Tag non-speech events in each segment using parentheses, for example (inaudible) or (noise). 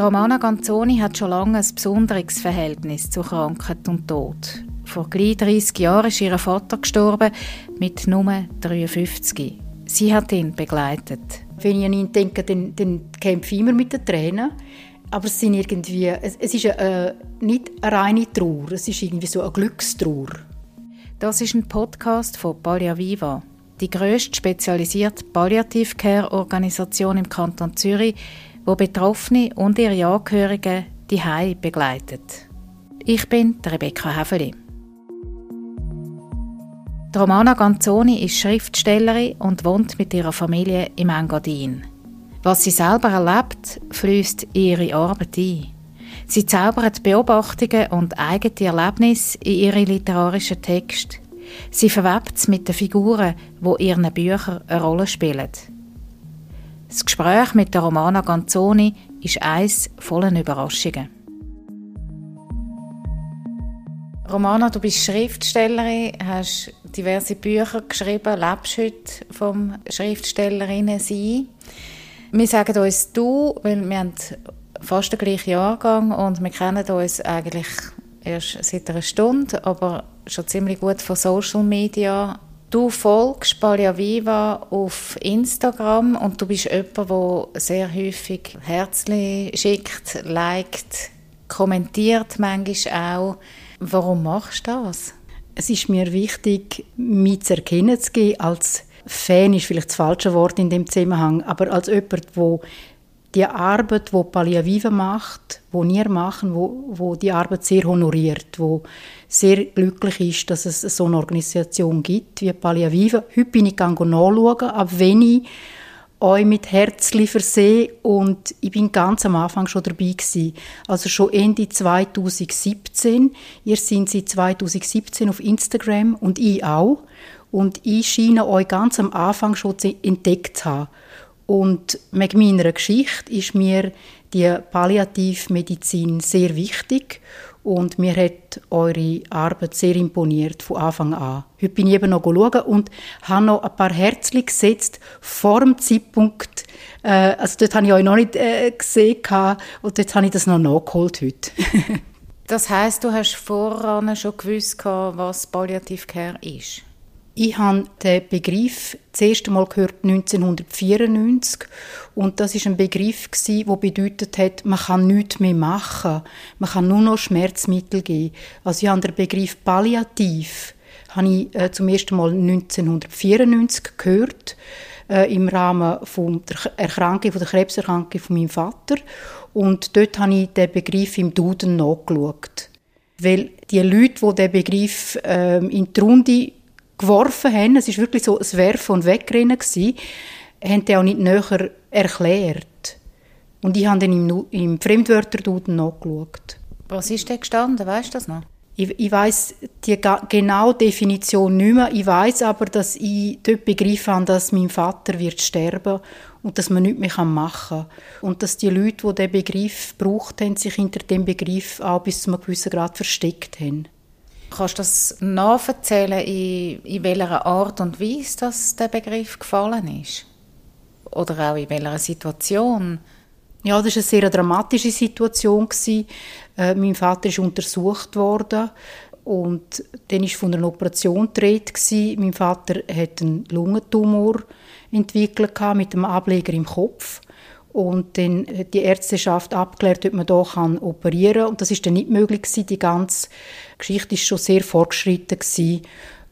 Romana Ganzoni hat schon lange ein besonderes Verhältnis zu Krankheit und Tod. Vor gleich 30 Jahren ist ihr Vater gestorben, mit nur 53. Sie hat ihn begleitet. Wenn ich an ihn denke, dann, dann kämpfe ich immer mit den Tränen. Aber es sind irgendwie, es, es ist eine, nicht eine reine Trauer, es ist irgendwie so eine Glückstrauer. Das ist ein Podcast von Pallia Viva, die grösste spezialisierte Palliative Care Organisation im Kanton Zürich, wo Betroffene und ihre Angehörigen die Hai begleitet. Ich bin Rebecca Häfeli. Romana Ganzoni ist Schriftstellerin und wohnt mit ihrer Familie im Engadin. Was sie selber erlebt, fließt in ihre Arbeit ein. Sie zaubert Beobachtungen und eigene Erlebnisse in ihre literarischen Texte. Sie verwebt es mit den Figuren, wo ihren Büchern eine Rolle spielen. Das Gespräch mit der Romana Ganzoni ist eins voller Überraschungen. Romana, du bist Schriftstellerin, hast diverse Bücher geschrieben, lebst heute vom Schriftstellerinnen sein. Wir sagen uns du, weil wir haben fast den gleichen Jahrgang und wir kennen uns eigentlich erst seit einer Stunde, aber schon ziemlich gut von Social Media. Du folgst Palia Viva auf Instagram und du bist jemand, der sehr häufig Herzchen schickt, liked, kommentiert manchmal auch. Warum machst du das? Es ist mir wichtig, mich zu erkennen zu geben. Als Fan ist vielleicht das falsche Wort in dem Zusammenhang, aber als jemand, wo die Arbeit, wo Pallia Viva macht, wo wir machen, wo, wo die Arbeit sehr honoriert, wo sehr glücklich ist, dass es so eine Organisation gibt wie Pallia Viva. Heute bin ich nachschauen, ab wenn ich euch mit Herzli versehen und ich bin ganz am Anfang schon dabei gewesen. Also schon Ende 2017. Ihr seid seit 2017 auf Instagram und ich auch. Und ich scheine euch ganz am Anfang schon entdeckt zu haben. Und mit meiner Geschichte ist mir die Palliativmedizin sehr wichtig und mir hat eure Arbeit sehr imponiert von Anfang an. Heute bin ich eben noch schauen und habe noch ein paar Herzchen gesetzt vor dem Zeitpunkt, äh, also dort habe ich euch noch nicht äh, gesehen und jetzt habe ich das noch nachgeholt heute. (laughs) das heißt, du hast voran schon gewusst, was Palliative Care ist? Ich habe den Begriff das erste Mal gehört 1994 und das ist ein Begriff der bedeutet hat, man kann nichts mehr machen, man kann nur noch Schmerzmittel geben. Also ich habe den Begriff Palliativ habe ich äh, zum ersten Mal 1994 gehört äh, im Rahmen von der Erkrankung, von der Krebserkrankung von meinem Vater und dort habe ich den Begriff im Duden nachgeschaut. Weil die Leute, die den Begriff äh, in die Runde geworfen haben, es war wirklich so ein Werfen und Wegrennen, gewesen, haben die auch nicht näher erklärt. Und ich habe dann im, im Fremdwörterduden nachgeschaut. Was ist denn gestanden? Weißt du das noch? Ich, ich weiß die genaue Definition nicht mehr. Ich weiß aber, dass ich dort begriffen habe, dass mein Vater wird sterben und dass man nichts mehr machen kann. Und dass die Leute, die diesen Begriff gebraucht haben, sich hinter dem Begriff auch bis zu einem gewissen Grad versteckt haben. Kannst du das nacherzählen, in, in welcher Art und Weise dass der Begriff gefallen ist? Oder auch in welcher Situation? Ja, das war eine sehr dramatische Situation. Äh, mein Vater ist untersucht worden und dann war von einer Operation gedreht. Mein Vater hat einen Lungentumor entwickelt mit einem Ableger im Kopf. Und dann hat die Ärzteschaft abgeklärt, ob man hier kann operieren kann. Und das ist dann nicht möglich gewesen. Die ganze Geschichte ist schon sehr fortgeschritten gewesen.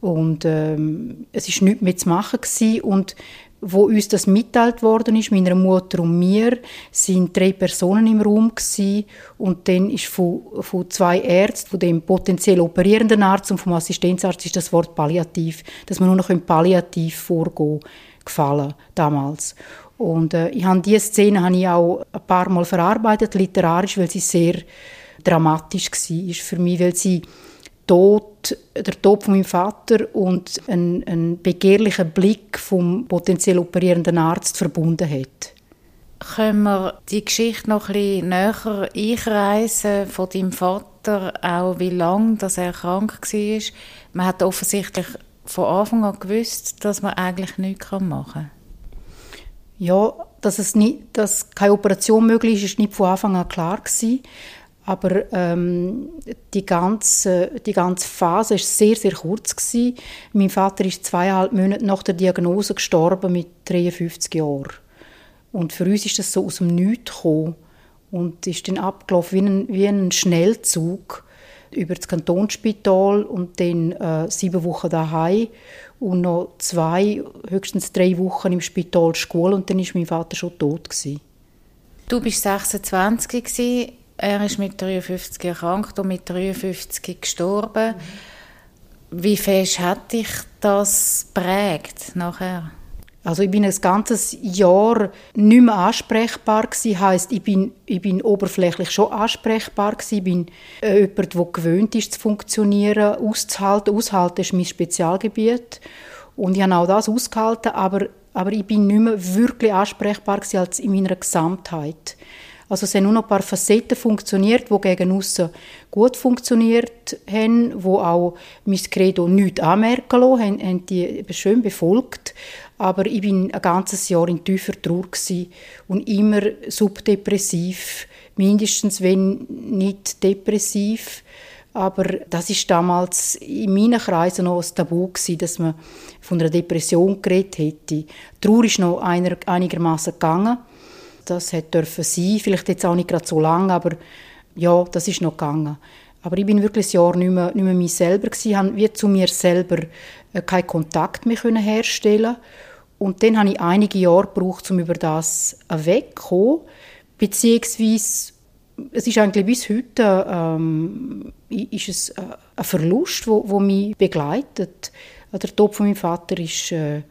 Und ähm, es ist nichts mehr zu machen gewesen. Und wo uns das mitteilt worden ist, meiner Mutter und mir, sind drei Personen im Raum gewesen. und dann ist von, von zwei Ärzten, von dem potenziell operierenden Arzt und vom Assistenzarzt ist das Wort Palliativ, dass man nur noch palliativ vorgehen gefallen damals. Und äh, ich habe diese Szene habe ich auch ein paar Mal verarbeitet, literarisch, weil sie sehr dramatisch war für mich, weil sie Tod, der Tod von meinem Vater und ein, ein begehrlicher Blick vom potenziell operierenden Arzt verbunden hat. Können wir die Geschichte noch ein näher einkreisen von deinem Vater, auch wie lange dass er krank war? Man hat offensichtlich von Anfang an gewusst, dass man eigentlich nichts machen kann. Ja, dass es nicht, dass keine Operation möglich ist, ist nicht von Anfang an klar gewesen. Aber ähm, die, ganze, die ganze Phase war sehr, sehr kurz. Gewesen. Mein Vater ist zweieinhalb Monate nach der Diagnose gestorben mit 53 Jahren. Und für uns ist das so aus dem Nichts gekommen und ist dann abgelaufen wie ein, wie ein Schnellzug über das Kantonsspital und dann äh, sieben Wochen daheim und noch zwei, höchstens drei Wochen im Spital Schule und dann ist mein Vater schon tot gewesen. Du bist 26 gewesen. Er ist mit 53 erkrankt und mit 53 gestorben. Wie fest hat dich das prägt nachher? Also ich bin ein ganzes Jahr nicht mehr ansprechbar gewesen. Heißt, ich bin, ich bin oberflächlich schon ansprechbar gewesen. Ich bin äh, jemand, der gewöhnt ist zu funktionieren, auszuhalten. Aushalten ist mein Spezialgebiet und ich habe auch das ausgehalten, aber, aber ich bin nicht mehr wirklich ansprechbar gewesen als in meiner Gesamtheit. Also es haben nur noch ein paar Facetten funktioniert, die gegen aussen gut funktioniert haben, wo auch mein Credo nichts anmerken lassen, haben, haben die schön befolgt. Aber ich bin ein ganzes Jahr in tiefer Trauer und immer subdepressiv, mindestens wenn nicht depressiv. Aber das ist damals in meinen Kreisen noch ein Tabu gewesen, dass man von einer Depression geredet hätte. Trauer ist noch einigermaßen gegangen das hat dürfen sein. Vielleicht jetzt auch nicht gerade so lange, aber ja, das ist noch gegangen. Aber ich bin wirklich ein Jahr nicht mehr, nicht mehr mich selber gewesen, habe wie zu mir selber äh, keinen Kontakt mehr können herstellen und dann habe ich einige Jahre gebraucht, um über das wegzukommen, beziehungsweise es ist eigentlich bis heute ähm, ist es äh, ein Verlust, wo, wo mich begleitet. Der Tod von meinem Vater ist äh,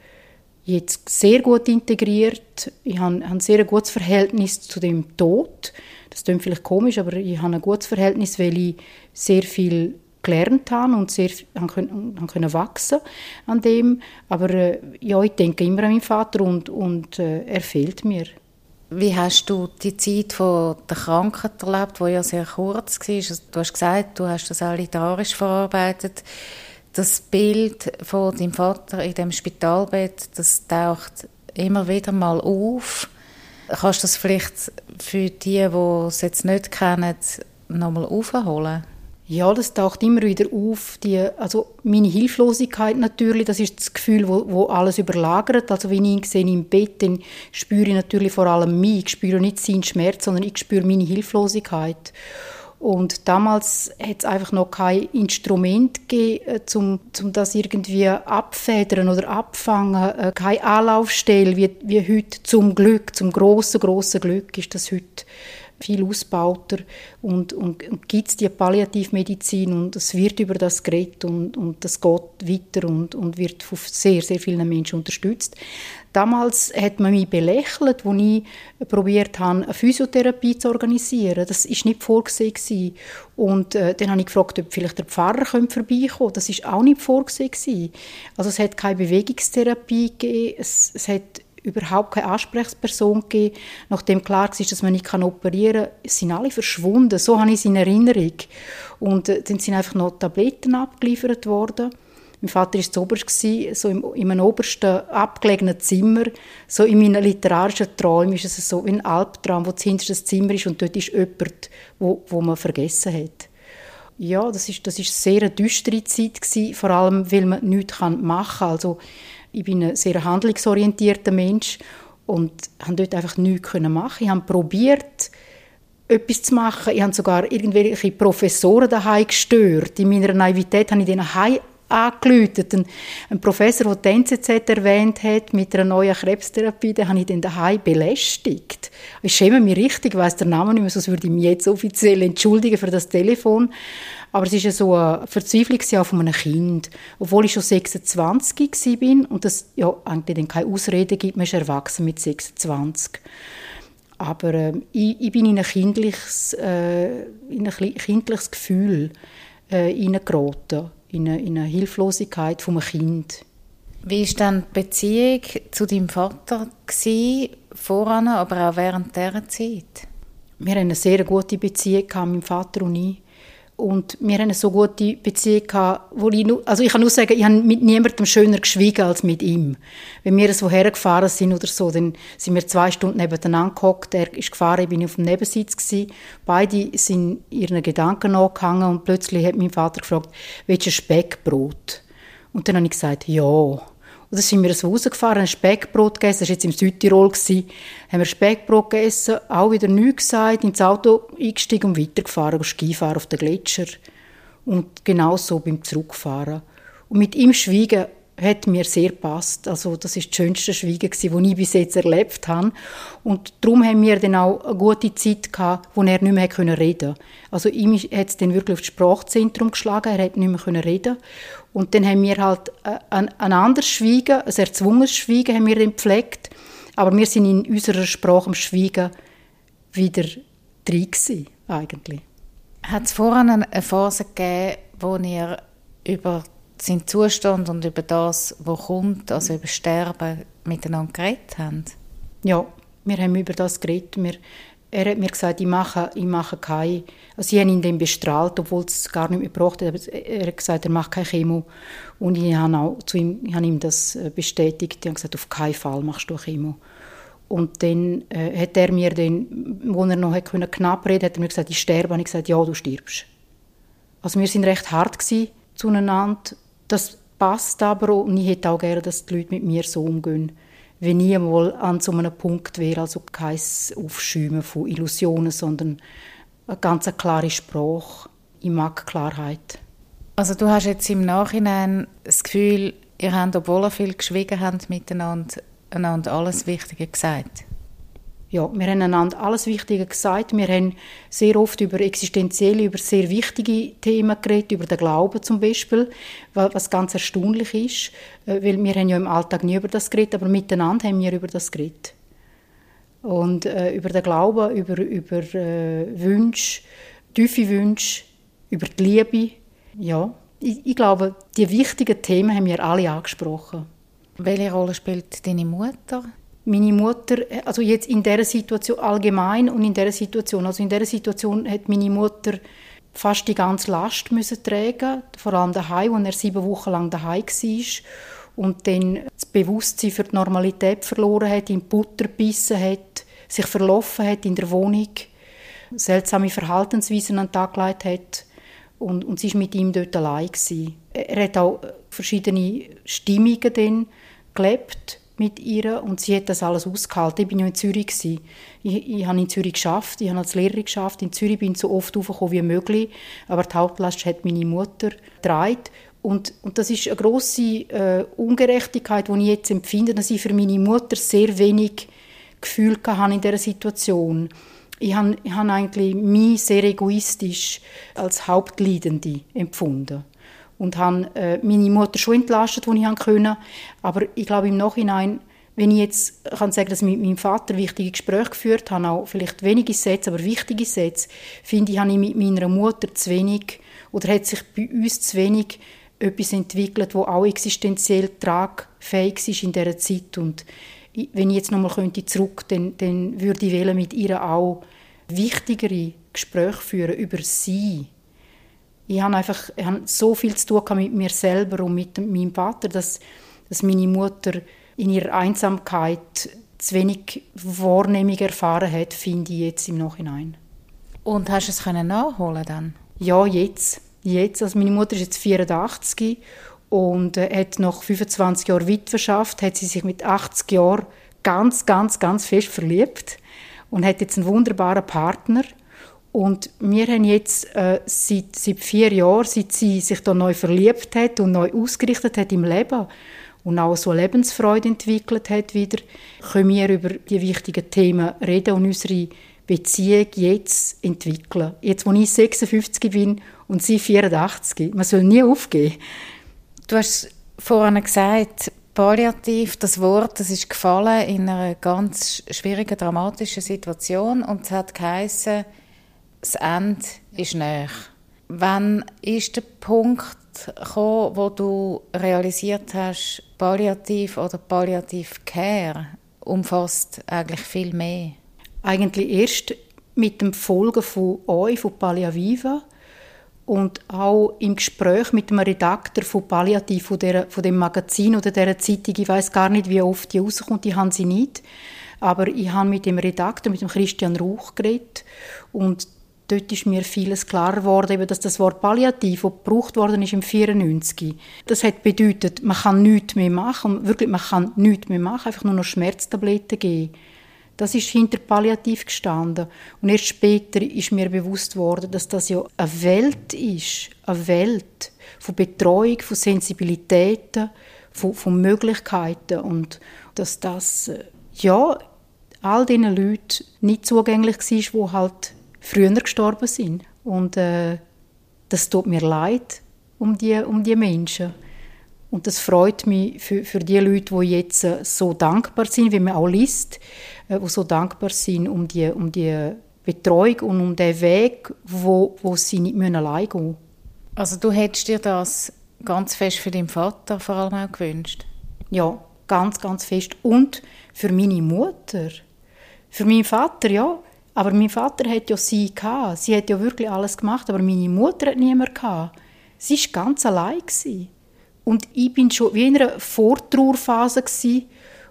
jetzt sehr gut integriert. Ich habe ein sehr gutes Verhältnis zu dem Tod. Das klingt vielleicht komisch, aber ich habe ein gutes Verhältnis, weil ich sehr viel gelernt habe und sehr habe können, können wachsen an dem. Aber äh, ja, ich denke immer an meinen Vater und, und äh, er fehlt mir. Wie hast du die Zeit von der Krankheit erlebt, die ja sehr kurz war? Also, du hast gesagt, du hast das alle literarisch verarbeitet das Bild von deinem Vater in dem Spitalbett, das taucht immer wieder mal auf. Kannst du das vielleicht für die, die es jetzt nicht kennen, nochmal aufholen? Ja, das taucht immer wieder auf. Die, also meine Hilflosigkeit natürlich, das ist das Gefühl, wo, wo alles überlagert. Also wenn ich ihn sehe im Bett, dann spüre ich natürlich vor allem mich. Ich spüre nicht seinen Schmerz, sondern ich spüre meine Hilflosigkeit. Und damals hat es einfach noch kein Instrument gegeben, um, äh, um das irgendwie abfedern oder abfangen. Äh, keine Anlaufstelle wie, wie heute zum Glück, zum grossen, grossen Glück ist das heute viel ausbauter und, und, und gibt es die Palliativmedizin und es wird über das geredet und, und das geht weiter und, und wird von sehr, sehr vielen Menschen unterstützt. Damals hat man mich belächelt, als ich probiert habe, eine Physiotherapie zu organisieren. Das ist nicht vorgesehen Und äh, dann habe ich gefragt, ob vielleicht der Pfarrer vorbeikommen könnte. Das ist auch nicht vorgesehen Also es hat keine Bewegungstherapie gegeben. Es, es hat überhaupt keine Ansprechperson gegeben. Nachdem klar war, dass man nicht operieren kann, sind alle verschwunden. So habe ich es in Erinnerung. Und äh, dann sind einfach noch Tabletten abgeliefert worden. Mein Vater war oberst, so im, in einem obersten abgelegenen Zimmer. So in meinen literarischen Träumen ist es so wie ein Albtraum, wo das hinterste Zimmer ist und dort ist jemand, wo, wo man vergessen hat. Ja, das ist, das ist eine sehr düstere Zeit gewesen, vor allem, weil man nichts machen kann. Also, ich bin ein sehr handlungsorientierter Mensch und habe dort einfach nichts machen. Ich habe probiert, etwas zu machen. Ich habe sogar irgendwelche Professoren daheim gestört. In meiner Naivität habe ich denen angeläutet. Ein, ein Professor, der die NZZ erwähnt hat, mit einer neuen Krebstherapie, den habe ich dann daheim belästigt. Ich schäme mich richtig, ich weiss den Namen nicht mehr, sonst würde ich mich jetzt offiziell entschuldigen für das Telefon. Aber es ist ja so ein Verzweiflungsjahr von einem Kind. Obwohl ich schon 26 bin und das ja eigentlich dann keine Ausrede gibt, man ist erwachsen mit 26. Aber äh, ich, ich, bin in ein kindliches, äh, in ein kindliches Gefühl äh, hineingeraten in eine, in eine Hilflosigkeit vom Kind. Wie war dann die Beziehung zu deinem Vater gewesen, voran, aber auch während dieser Zeit? Wir hatten eine sehr gute Beziehung, mein Vater und ich. Und wir hatten eine so gute Beziehung gehabt, wo ich nur, also ich kann nur sagen, ich habe mit niemandem schöner geschwiegen als mit ihm. Wenn wir so hergefahren sind oder so, dann sind wir zwei Stunden nebeneinander gehockt, er ist gefahren, ich bin auf dem Nebensitz gewesen. Beide sind ihren Gedanken nachgehangen und plötzlich hat mein Vater gefragt, willst du ein Speckbrot? Und dann habe ich gesagt, ja. Und dann sind wir so rausgefahren, ein Speckbrot gegessen, das war jetzt im Südtirol, gewesen. haben wir Speckbrot gegessen, auch wieder nichts gesagt, ins Auto eingestiegen und weitergefahren, Skifahren auf den Gletscher. Und genau so beim Zurückfahren. Und mit ihm schweigen hat mir sehr passt. Also das ist das schönste Schweigen, das ich bis jetzt erlebt habe. Und darum haben wir dann auch eine gute Zeit gehabt, wo er nicht mehr reden konnte. Also ihm hat es dann wirklich auf das Sprachzentrum geschlagen, er hat nicht mehr reden und dann haben wir halt äh, ein, ein anderes Schweigen, ein erzwungenes Schweigen haben wir dann gepflegt. Aber wir sind in unserer Sprache am Schweigen wieder drin gewesen, eigentlich. Hat es vorhin eine Phase gegeben, wo ihr über seinen Zustand und über das, was kommt, also über Sterben, miteinander geredet habt? Ja, wir haben über das geredet. Wir, er hat mir gesagt, ich mache, ich mache keine, also sie haben ihn dann bestrahlt, obwohl es gar nicht mehr aber er hat gesagt, er macht keine Chemo und ich habe, auch zu ihm, ich habe ihm das äh, bestätigt, ich habe gesagt, auf keinen Fall machst du Chemo. Und dann äh, hat er mir dann, wo er noch knapp knapp reden hat er mir gesagt, ich sterbe, und ich gesagt, ja, du stirbst. Also wir sind recht hart zueinander, das passt aber und ich hätte auch gerne, dass die Leute mit mir so umgehen wenn ich einmal an so einem Punkt wäre, also kein Aufschäumen von Illusionen, sondern eine ganz klare Sprache. Ich mag Klarheit. Also du hast jetzt im Nachhinein das Gefühl, ihr habt, obwohl ihr viel geschwiegen habt miteinander, einander alles Wichtige gesagt? Ja, wir haben einander alles Wichtige gesagt. Wir haben sehr oft über existenzielle, über sehr wichtige Themen geredet, über den Glauben zum Beispiel, was ganz erstaunlich ist, äh, weil wir haben ja im Alltag nie über das geredet, aber miteinander haben wir über das geredet. Und äh, über den Glauben, über, über äh, Wünsche, tiefe Wünsche, über die Liebe, ja. Ich, ich glaube, die wichtigen Themen haben wir alle angesprochen. Welche Rolle spielt deine Mutter meine Mutter, also jetzt in der Situation allgemein und in der Situation, also in der Situation hat meine Mutter fast die ganze Last müssen tragen, vor allem daheim, wo er sieben Wochen lang daheim war und dann das Bewusstsein für die Normalität verloren hat, in Butter gebissen hat, sich verlaufen hat in der Wohnung, seltsame Verhaltensweisen an den Tag gelegt hat und, und sie war mit ihm dort allein. Er hat auch verschiedene Stimmungen dann gelebt mit ihr und sie hat das alles ausgehalten. Ich bin ja in Zürich Ich, ich habe in Zürich geschafft, ich habe als Lehrerin geschafft. In Zürich bin ich so oft aufgekommen wie möglich, aber die Hauptlast hat meine Mutter getragen. Und, und das ist eine große äh, Ungerechtigkeit, die ich jetzt empfinde, dass ich für meine Mutter sehr wenig Gefühl hatte in dieser Situation. Ich habe, ich habe eigentlich mich sehr egoistisch als Hauptleidende empfunden und habe äh, meine Mutter schon entlastet, wo ich konnte. Aber ich glaube im Nachhinein, wenn ich jetzt kann sagen, dass ich mit meinem Vater wichtige Gespräche geführt habe, auch vielleicht wenige Sätze, aber wichtige Sätze, finde ich, habe ich mit meiner Mutter zu wenig oder hat sich bei uns zu wenig etwas entwickelt, wo auch existenziell tragfähig ist in dieser Zeit. Und wenn ich jetzt nochmal könnte zurück, dann, dann würde ich mit ihr auch wichtigere Gespräche führen über sie ich habe einfach ich habe so viel zu tun mit mir selber und mit meinem Vater, dass, dass meine Mutter in ihrer Einsamkeit zu wenig Wahrnehmung erfahren hat, finde ich jetzt im Nachhinein. Und hast du es können nachholen dann? Ja, jetzt. jetzt. Also meine Mutter ist jetzt 84 und äh, hat nach 25 Jahren Witwerschaft, hat sie sich mit 80 Jahren ganz, ganz, ganz fest verliebt und hat jetzt einen wunderbaren Partner und wir haben jetzt äh, seit, seit vier Jahren, seit sie sich da neu verliebt hat und neu ausgerichtet hat im Leben und auch so Lebensfreude entwickelt hat wieder, können wir über die wichtigen Themen reden und unsere Beziehung jetzt entwickeln. Jetzt, wo ich 56 bin und sie 84. Man soll nie aufgeben. Du hast vorhin gesagt, Palliativ, das Wort, das ist gefallen in einer ganz schwierigen, dramatischen Situation und es hat geheißen, das Ende ist näher. Wann ist der Punkt gekommen, wo du realisiert hast, Palliativ oder Palliativ Care umfasst eigentlich viel mehr? Eigentlich erst mit dem Folgen von euch, von Palliaviva und auch im Gespräch mit dem Redakteur von Palliativ, von, der, von dem Magazin oder der Zeitung, ich weiß gar nicht, wie oft die rauskommt, die haben sie nicht. Aber ich habe mit dem Redakteur, mit dem Christian Rauch geredet und dort ist mir vieles klar geworden, dass das Wort Palliativ, das gebraucht worden ist im 94, das hat bedeutet, man kann nichts mehr machen, wirklich, man kann nichts mehr machen, einfach nur noch Schmerztabletten geben. Das ist hinter Palliativ gestanden. Und erst später ist mir bewusst worden, dass das ja eine Welt ist, eine Welt von Betreuung, von Sensibilitäten, von, von Möglichkeiten und dass das äh, ja all diesen Leuten nicht zugänglich war, die halt früher gestorben sind. Und äh, das tut mir leid um die, um die Menschen. Und das freut mich für, für die Leute, die jetzt äh, so dankbar sind, wie man auch liest, äh, die so dankbar sind um die, um die Betreuung und um den Weg, wo, wo sie nicht allein gehen müssen. Also du hättest dir das ganz fest für deinen Vater vor allem auch gewünscht? Ja, ganz, ganz fest. Und für meine Mutter. Für meinen Vater, ja. Aber mein Vater hat ja sie gehabt. Sie hat ja wirklich alles gemacht, aber meine Mutter hat niemand gehabt. Sie war ganz allein. Gewesen. Und ich bin schon wie in einer Vortrauerphase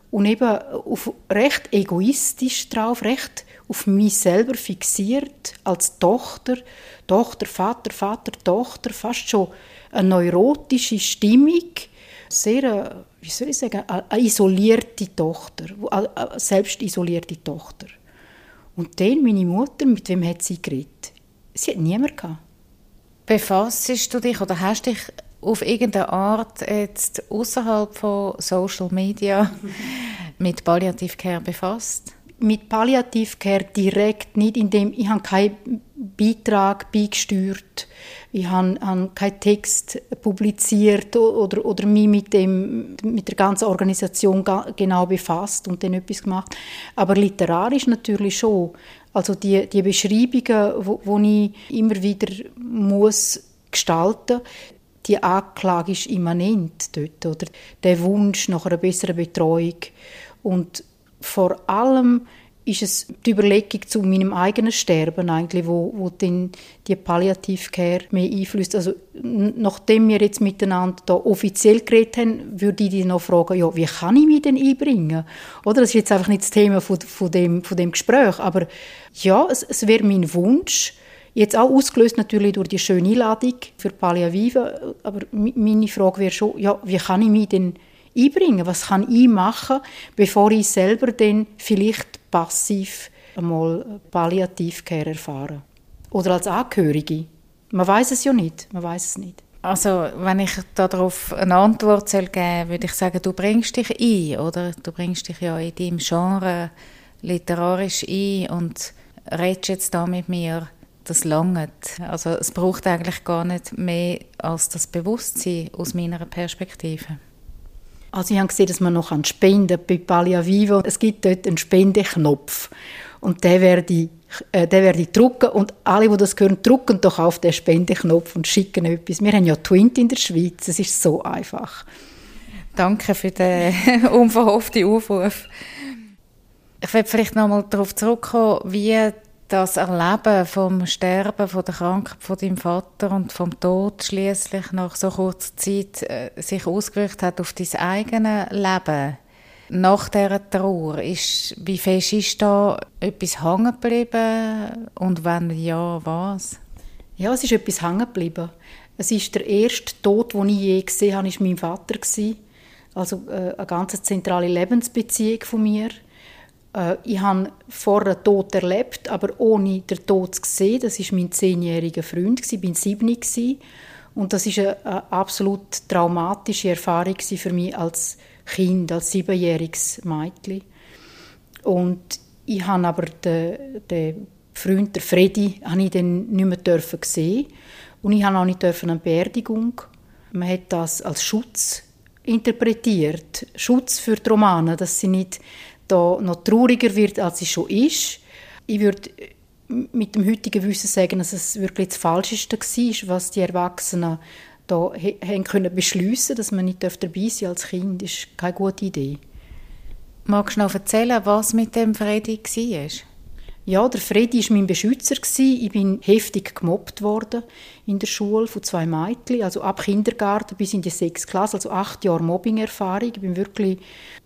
und eben auf recht egoistisch drauf, recht auf mich selber fixiert als Tochter, Tochter, Vater, Vater, Tochter, fast schon eine neurotische Stimmung, sehr, äh, wie soll ich sagen, eine isolierte Tochter, eine selbst isolierte Tochter. Und dann meine Mutter, mit wem hat sie geredet? Sie hat niemanden. Befasst du dich oder hast dich auf irgendeine Art jetzt außerhalb von Social Media (laughs) mit Palliativcare befasst? Mit Palliativcare direkt nicht, indem ich habe keinen Beitrag beigesteuert, ich habe, habe keinen Text publiziert oder, oder mich mit, dem, mit der ganzen Organisation genau befasst und dann etwas gemacht. Aber literarisch natürlich schon. Also die, die Beschreibungen, wo ich immer wieder muss gestalten die Anklage ist immanent dort, oder? Der Wunsch nach einer besseren Betreuung. Und vor allem ist es die Überlegung zu meinem eigenen Sterben eigentlich, wo, wo dann die Palliativcare mehr einflüsst. Also nachdem wir jetzt miteinander da offiziell geredet haben, würde ich dich noch fragen, ja, wie kann ich mich denn einbringen? Oder das ist jetzt einfach nicht das Thema von, von, dem, von dem Gespräch, aber ja, es, es wäre mein Wunsch, Jetzt auch ausgelöst natürlich durch die schöne Einladung für Pallia Viva. Aber meine Frage wäre schon, ja, wie kann ich mich denn einbringen? Was kann ich machen, bevor ich selber dann vielleicht passiv einmal Palliativcare erfahre? Oder als Angehörige? Man weiß es ja nicht. Man weiß es nicht. Also, wenn ich darauf eine Antwort geben soll, würde ich sagen, du bringst dich ein, oder? Du bringst dich ja in deinem Genre literarisch ein und redest jetzt da mit mir das langt. Also es braucht eigentlich gar nicht mehr als das Bewusstsein aus meiner Perspektive. Also ich habe gesehen, dass man noch Spenden bei Pallia Vivo. Es gibt dort einen Spendeknopf und den werde ich, äh, den werde ich drücken und alle, die das hören, drücken doch auf den Spendeknopf und schicken etwas. Wir haben ja Twint in der Schweiz, es ist so einfach. Danke für den (laughs) unverhofften Aufruf. Ich werde vielleicht noch mal darauf zurückkommen, wie das Erleben vom Sterben, von der Krankheit von deinem Vater und vom Tod schließlich nach so kurzer Zeit äh, sich ausgewirkt hat auf dein eigenes Leben. Nach dieser Trauer, ist, wie fest ist da etwas hängen geblieben und wenn ja, was? Ja, es ist etwas hängen geblieben. Es ist der erste Tod, den ich je gesehen habe, war mein Vater. Also äh, eine ganz zentrale Lebensbeziehung von mir. Äh, ich habe vorher einen Tod erlebt, aber ohne den Tod zu sehen. Das war mein zehnjähriger Freund, ich war sieben. Und das war eine, eine absolut traumatische Erfahrung für mich als Kind, als siebenjähriges Mädchen. Und ich habe aber den, den Freund, der Freddy, habe ich dann nicht mehr dürfen sehen. Und ich habe auch nicht dürfen eine Beerdigung. Man hat das als Schutz interpretiert. Schutz für die Romane, dass sie nicht da noch trauriger wird, als sie schon ist. Ich würde mit dem heutigen Wissen sagen, dass es wirklich das Falscheste war, was die Erwachsenen da haben können beschliessen, dass man nicht dabei sein als Kind, das ist keine gute Idee. Magst du noch erzählen, was mit dem Freddy war? Ja, der Freddy war mein Beschützer. Ich bin heftig gemobbt worden in der Schule von zwei Mädchen, also ab Kindergarten bis in die sechste Klasse, also acht Jahre Mobbing-Erfahrung. Ich bin wirklich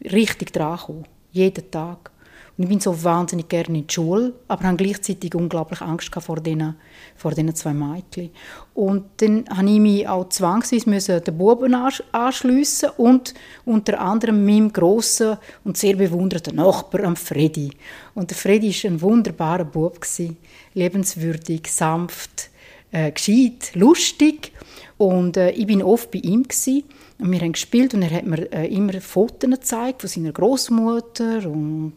richtig dran gekommen, jeden Tag. Und ich bin so wahnsinnig gerne in die Schule, aber habe gleichzeitig unglaublich Angst vor diesen, vor diesen zwei Mädchen. Und dann habe ich mich auch zwangsweise den Buben anschliessen und unter anderem meinem grossen und sehr bewunderten Nachbarn, Freddy. Und der Freddy war ein wunderbarer Bub, lebenswürdig, sanft, äh, gescheit, lustig. Und äh, ich bin oft bei ihm gewesen. Und wir haben gespielt und er hat mir äh, immer Fotos gezeigt von seiner Großmutter und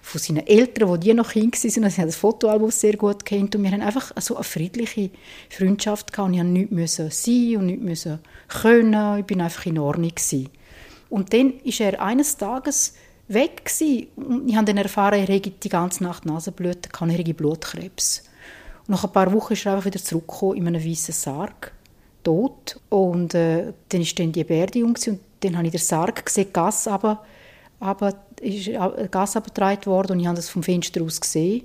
von seinen Eltern, die die noch Kinder waren. Also ich das Fotoalbum sehr gut kennt und wir haben einfach so eine friedliche Freundschaft gehabt. Und ich musste nichts sein und nichts können. Ich bin einfach in Ordnung gewesen. Und dann ist er eines Tages weg gewesen. und ich habe dann erfahren, er hätte die ganze Nacht Nasenblüten, er hätte Blutkrebs. Und nach ein paar Wochen ist er einfach wieder zurückgekommen in einem weißen Sarg, tot. Und äh, dann war dann die Beerdigung und dann habe ich den Sarg gesehen, Gas aber aber ist äh, Gas abgetragen worden und ich habe das vom Fenster aus gesehen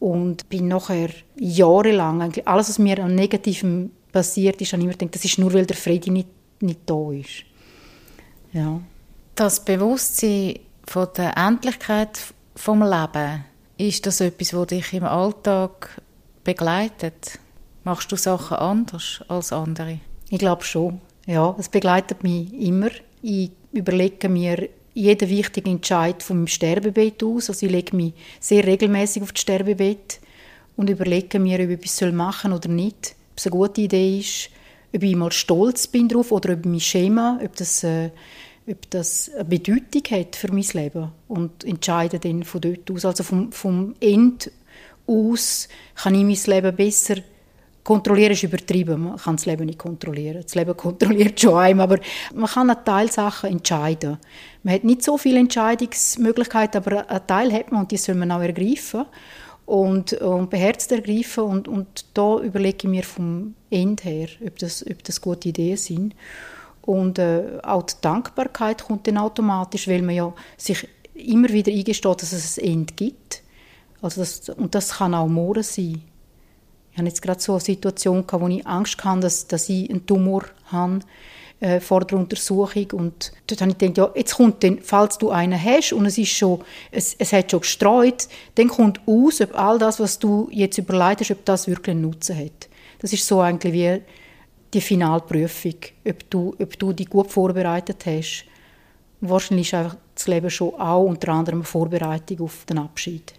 und bin nachher jahrelang eigentlich alles, was mir an Negativem passiert ist, habe ich immer gedacht, das ist nur, weil der Friede nicht, nicht da ist. Ja. Das Bewusstsein von der Endlichkeit vom Leben, ist das etwas, das dich im Alltag begleitet? Machst du Sachen anders als andere? Ich glaube schon. Ja, es begleitet mich immer. Ich überlege mir jeden wichtigen Entscheid vom Sterbebett aus. Also ich lege mich sehr regelmäßig auf das Sterbebett und überlege mir, ob ich etwas machen soll oder nicht, ob es eine gute Idee ist, ob ich mal stolz bin darauf oder ob mich schäme, ob das, äh, ob das eine Bedeutung hat für mein Leben und entscheide dann von dort aus. Also vom, vom Ende aus kann ich mein Leben besser Kontrollieren ist übertrieben. Man kann das Leben nicht kontrollieren. Das Leben (laughs) kontrolliert schon einem, aber man kann eine Teil Sachen entscheiden. Man hat nicht so viele Entscheidungsmöglichkeiten, aber einen Teil hat man und die soll man auch ergreifen und, und beherzt ergreifen. Und, und da überlege ich mir vom Ende her, ob das, ob das gute Ideen sind. Und äh, auch die Dankbarkeit kommt dann automatisch, weil man ja sich immer wieder eingesteht, dass es ein Ende gibt. Also das, und das kann auch morgen sein. Ich hatte jetzt gerade so eine Situation, wo ich Angst hatte, dass, dass ich einen Tumor habe äh, vor der Untersuchung. Und dort habe ich gedacht, ja, jetzt kommt dann, falls du einen hast und es, ist schon, es, es hat schon gestreut, dann kommt aus, ob all das, was du jetzt überleitest, ob das wirklich einen Nutzen hat. Das ist so eigentlich wie die Finalprüfung, ob du, ob du dich gut vorbereitet hast. wahrscheinlich ist einfach das Leben schon auch unter anderem eine Vorbereitung auf den Abschied.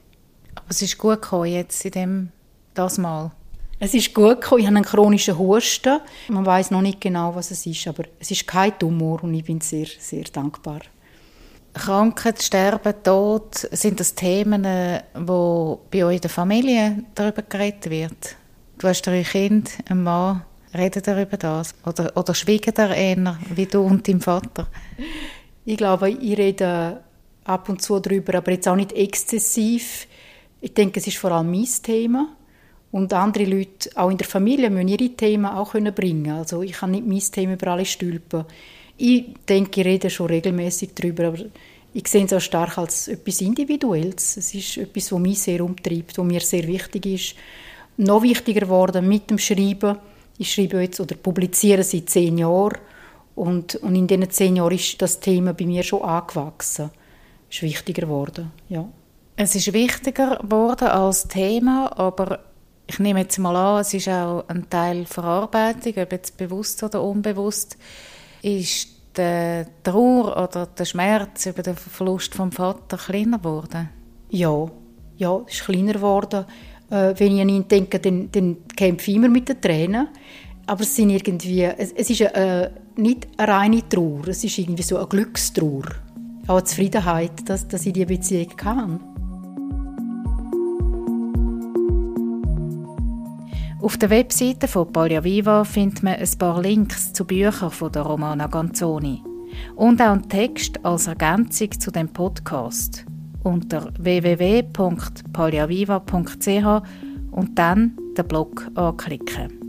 Aber es ist gut gekommen jetzt in dem das Mal. Es ist gut gekommen. Ich habe einen chronischen Husten. Man weiß noch nicht genau, was es ist, aber es ist kein Tumor und ich bin sehr, sehr dankbar. Krankheit, Sterben, Tod, sind das Themen, wo bei euch in der Familie darüber geredet wird? Du hast drei Kinder, einen Mann, reden darüber das? Oder, oder schweigen da eher, wie du und dein Vater? Ich glaube, ich rede ab und zu darüber, aber jetzt auch nicht exzessiv. Ich denke, es ist vor allem mein Thema. Und andere Leute, auch in der Familie, müssen ihre Themen auch bringen Also ich kann nicht mein Thema über alle stülpen. Ich denke, ich rede schon regelmäßig darüber, aber ich sehe es auch stark als etwas Individuelles. Es ist etwas, was mich sehr umtreibt, was mir sehr wichtig ist. Noch wichtiger geworden mit dem Schreiben. Ich schreibe jetzt oder publiziere seit zehn Jahren und, und in diesen zehn Jahren ist das Thema bei mir schon angewachsen. Es ist wichtiger geworden, ja. Es ist wichtiger geworden als Thema, aber ich nehme jetzt mal an, es ist auch ein Teil Verarbeitung, ob jetzt bewusst oder unbewusst, ist der Trauer oder der Schmerz über den Verlust vom Vater kleiner geworden? Ja, ja, ist kleiner geworden. Äh, wenn ich an ihn denke, dann, dann kämpfe ich immer mit den Tränen. Aber es sind irgendwie, es, es ist äh, nicht eine reine Trauer, es ist irgendwie so eine Glückstrauer. Auch eine Zufriedenheit, dass, dass ich diese Beziehung kann. Auf der Webseite von Pallia Viva findet man ein paar Links zu Büchern von der Romana Ganzoni und auch einen Text als Ergänzung zu dem Podcast unter www.palliaviva.ch und dann den Blog anklicken.